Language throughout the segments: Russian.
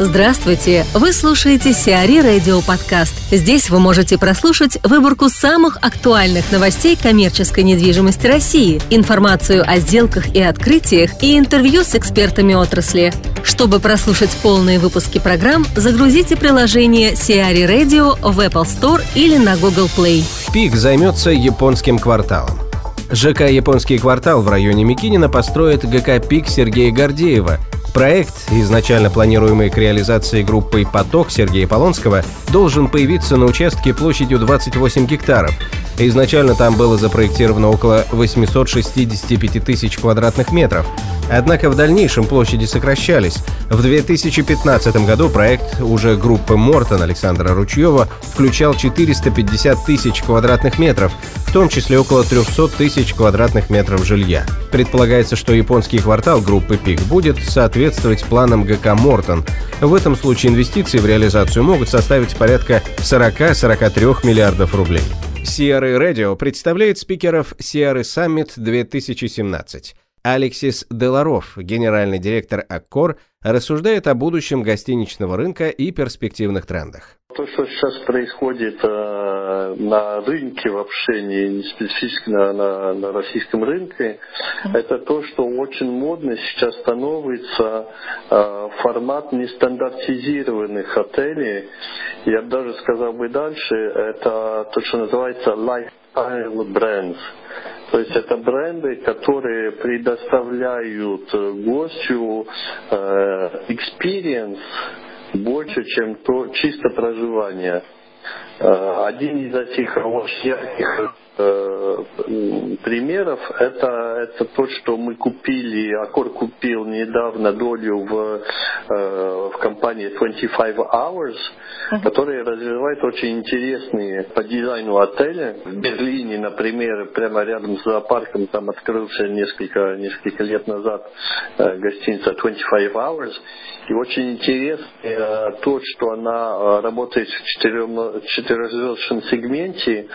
Здравствуйте! Вы слушаете Сиари Радио Подкаст. Здесь вы можете прослушать выборку самых актуальных новостей коммерческой недвижимости России, информацию о сделках и открытиях и интервью с экспертами отрасли. Чтобы прослушать полные выпуски программ, загрузите приложение Сиари Radio в Apple Store или на Google Play. ПИК займется японским кварталом. ЖК «Японский квартал» в районе Микинина построит ГК «ПИК» Сергея Гордеева – Проект, изначально планируемый к реализации группой «Поток» Сергея Полонского, должен появиться на участке площадью 28 гектаров. Изначально там было запроектировано около 865 тысяч квадратных метров. Однако в дальнейшем площади сокращались. В 2015 году проект уже группы Мортон Александра Ручьева включал 450 тысяч квадратных метров, в том числе около 300 тысяч квадратных метров жилья. Предполагается, что японский квартал группы ПИК будет соответствовать планам ГК Мортон. В этом случае инвестиции в реализацию могут составить порядка 40-43 миллиардов рублей. Sierra Radio представляет спикеров Sierra Summit 2017. Алексис Деларов, генеральный директор Аккор, рассуждает о будущем гостиничного рынка и перспективных трендах. То, что сейчас происходит э, на рынке вообще, не, не специфически на, на, на российском рынке, это то, что очень модно сейчас становится э, формат нестандартизированных отелей. Я бы даже сказал бы дальше, это то, что называется lifestyle brands. То есть это бренды, которые предоставляют гостю э, experience больше, чем то чисто проживание. Э, один из этих очень ярких Э, примеров это, это то, что мы купили, Аккор купил недавно долю в, э, в компании 25 Hours, которая развивает очень интересные по дизайну отели. В Берлине, например, прямо рядом с зоопарком, там открылся несколько, несколько лет назад гостиница 25 Hours. И очень интересно то, что она работает в четырехзвездочном сегменте,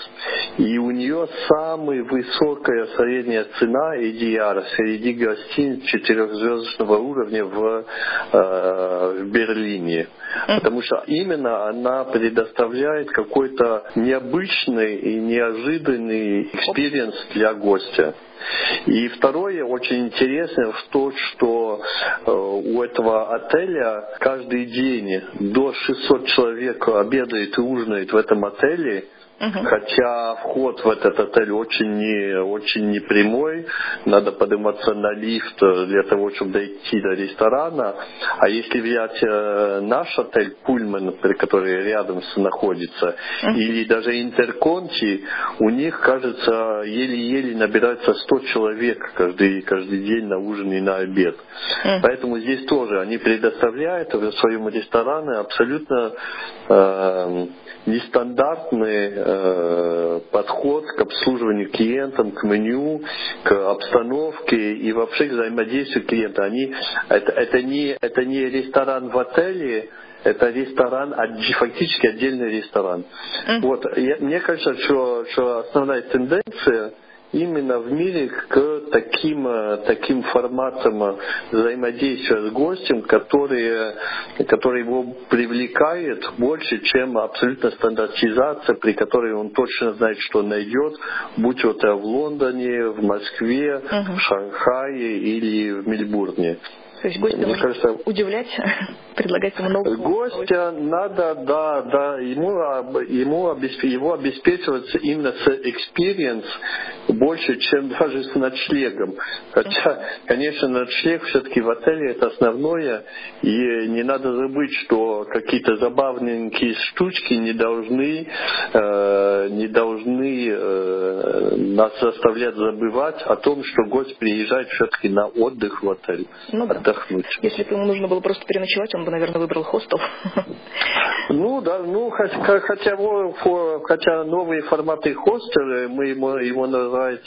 и у нее самая высокая средняя цена ADR среди гостиниц четырехзвездочного уровня в, э, в Берлине. Потому что именно она предоставляет какой-то необычный и неожиданный experience для гостя. И второе, очень интересно, в то, что э, у этого отеля каждый день до 600 человек обедает и ужинает в этом отеле, Угу. Хотя вход в этот отель очень не, очень непрямой, надо подниматься на лифт для того, чтобы дойти до ресторана. А если взять э, наш отель Пульман, который рядом находится, угу. или даже Интерконти, у них, кажется, еле-еле набирается 100 человек каждый, каждый день на ужин и на обед. Угу. Поэтому здесь тоже они предоставляют в своем ресторане абсолютно э, нестандартный э, подход к обслуживанию клиентам, к меню, к обстановке и вообще к взаимодействию клиента. Они, это, это, не, это не ресторан в отеле, это ресторан, фактически отдельный ресторан. Mm. Вот, я, мне кажется, что, что основная тенденция – именно в мире к таким, э, таким форматам э, взаимодействия с гостем, которые, который его привлекает больше, чем абсолютно стандартизация, при которой он точно знает, что найдет, будь это в Лондоне, в Москве, uh-huh. в Шанхае или в Мельбурне. То есть гостя Мне кажется, удивлять, предлагать ему новые Гостя надо, да, да, ему, ему его обеспечивать именно с experience больше, чем даже с ночлегом. Хотя, конечно, ночлег все-таки в отеле это основное, и не надо забыть, что какие-то забавненькие штучки не должны, э, не должны э, нас заставлять забывать о том, что гость приезжает все-таки на отдых в отель. Ну, да отдохнуть. Если бы ему нужно было просто переночевать, он бы, наверное, выбрал хостел. Ну да, ну хотя, хотя, хотя новые форматы хостела, мы его, его называем,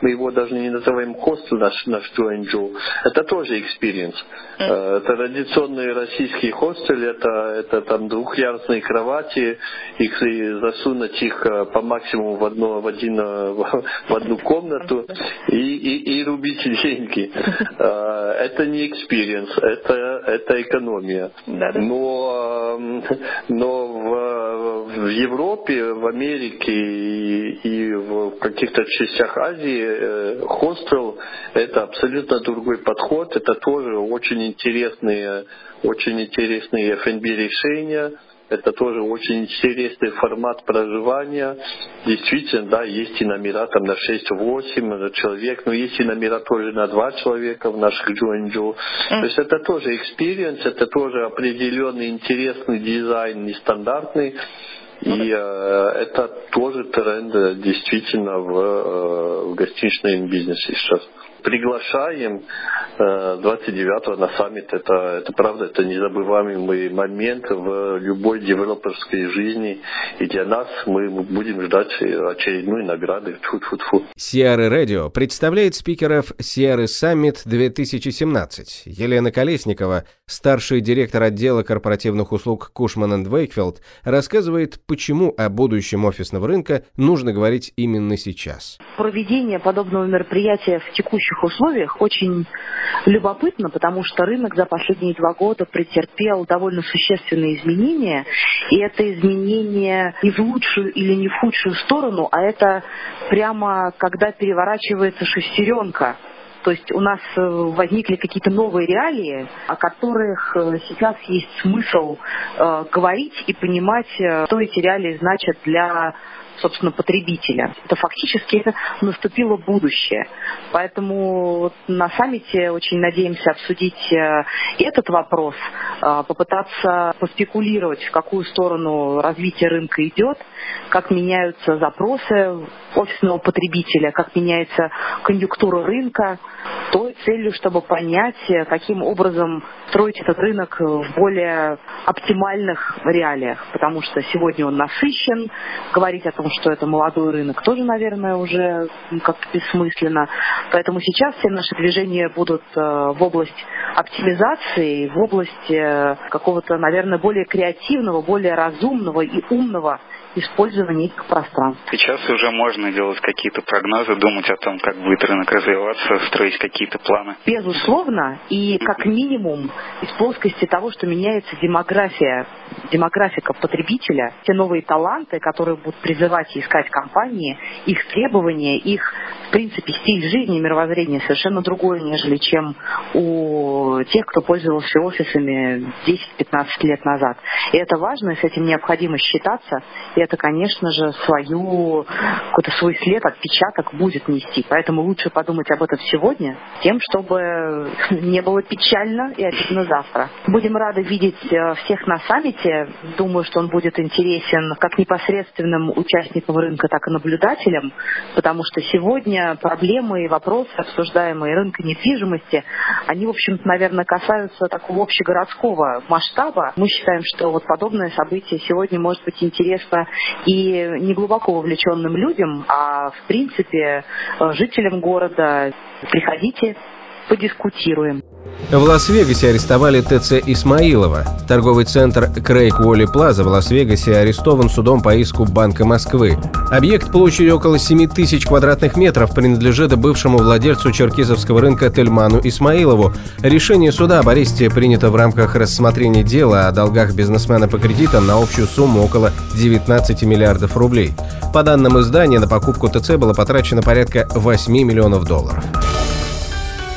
мы его даже не называем хостел наш, наш Джоинджу, это тоже experience. Mm. Традиционные российские хостелы, это, это там двухъярусные кровати, их засунуть их э, по максимуму в, одно, в, один, в одну комнату и, и, и рубить деньги. Это не experience, это, это экономия. Но, но в, в Европе, в Америке и, и в каких-то частях Азии хостел – это абсолютно другой подход, это тоже очень интересные, очень интересные F&B решения – это тоже очень интересный формат проживания. Действительно, да, есть и номера там на 6-8 человек, но есть и номера тоже на 2 человека в наших Джуанджу. Mm. То есть это тоже experience, это тоже определенный интересный дизайн, нестандартный. И э, это тоже тренд э, действительно в, э, в гостиничном бизнесе сейчас приглашаем 29-го э, на саммит. Это, это правда, это незабываемый момент в любой девелоперской жизни. И для нас мы будем ждать очередной награды. Тьфу-тьфу-тьфу. Сиары Радио представляет спикеров Сиары Саммит 2017. Елена Колесникова, старший директор отдела корпоративных услуг Кушман Вейкфилд, рассказывает, почему о будущем офисного рынка нужно говорить именно сейчас. Проведение подобного мероприятия в текущем текущих условиях очень любопытно, потому что рынок за последние два года претерпел довольно существенные изменения, и это изменения не в лучшую или не в худшую сторону, а это прямо когда переворачивается шестеренка. То есть у нас э, возникли какие-то новые реалии, о которых э, сейчас есть смысл э, говорить и понимать, э, что эти реалии значат для собственно, потребителя. Это фактически наступило будущее. Поэтому на саммите очень надеемся обсудить э, этот вопрос, э, попытаться поспекулировать, в какую сторону развитие рынка идет, как меняются запросы офисного потребителя, как меняется конъюнктура рынка, той целью, чтобы понять, э, каким образом строить этот рынок в более оптимальных реалиях, потому что сегодня он насыщен, говорить о том, что это молодой рынок, тоже, наверное, уже как-то бессмысленно. Поэтому сейчас все наши движения будут э, в область оптимизации, в область э, какого-то, наверное, более креативного, более разумного и умного использования этих пространств. Сейчас уже можно делать какие-то прогнозы, думать о том, как будет рынок развиваться, строить какие-то планы. Безусловно, и как минимум из плоскости того, что меняется демография, демографика потребителя, те новые таланты, которые будут призывать и искать компании, их требования, их, в принципе, стиль жизни мировоззрение совершенно другое, нежели чем у тех, кто пользовался офисами 10-15 лет назад. И это важно, и с этим необходимо считаться, и это, конечно же, свою, какой-то свой след, отпечаток будет нести. Поэтому лучше подумать об этом сегодня, тем, чтобы не было печально и обидно завтра. Будем рады видеть э, всех на саммите. Думаю, что он будет интересен как непосредственным участникам рынка, так и наблюдателям, потому что сегодня проблемы и вопросы, обсуждаемые рынка недвижимости, они, в общем-то, наверное, касаются такого общегородского масштаба. Мы считаем, что вот подобное событие сегодня может быть интересно и не глубоко вовлеченным людям, а в принципе э, жителям города. Приходите, подискутируем. В Лас-Вегасе арестовали ТЦ Исмаилова. Торговый центр Крейг Уолли Плаза в Лас-Вегасе арестован судом по иску Банка Москвы. Объект площадью около 7 тысяч квадратных метров принадлежит бывшему владельцу черкизовского рынка Тельману Исмаилову. Решение суда об аресте принято в рамках рассмотрения дела о долгах бизнесмена по кредитам на общую сумму около 19 миллиардов рублей. По данным издания, на покупку ТЦ было потрачено порядка 8 миллионов долларов.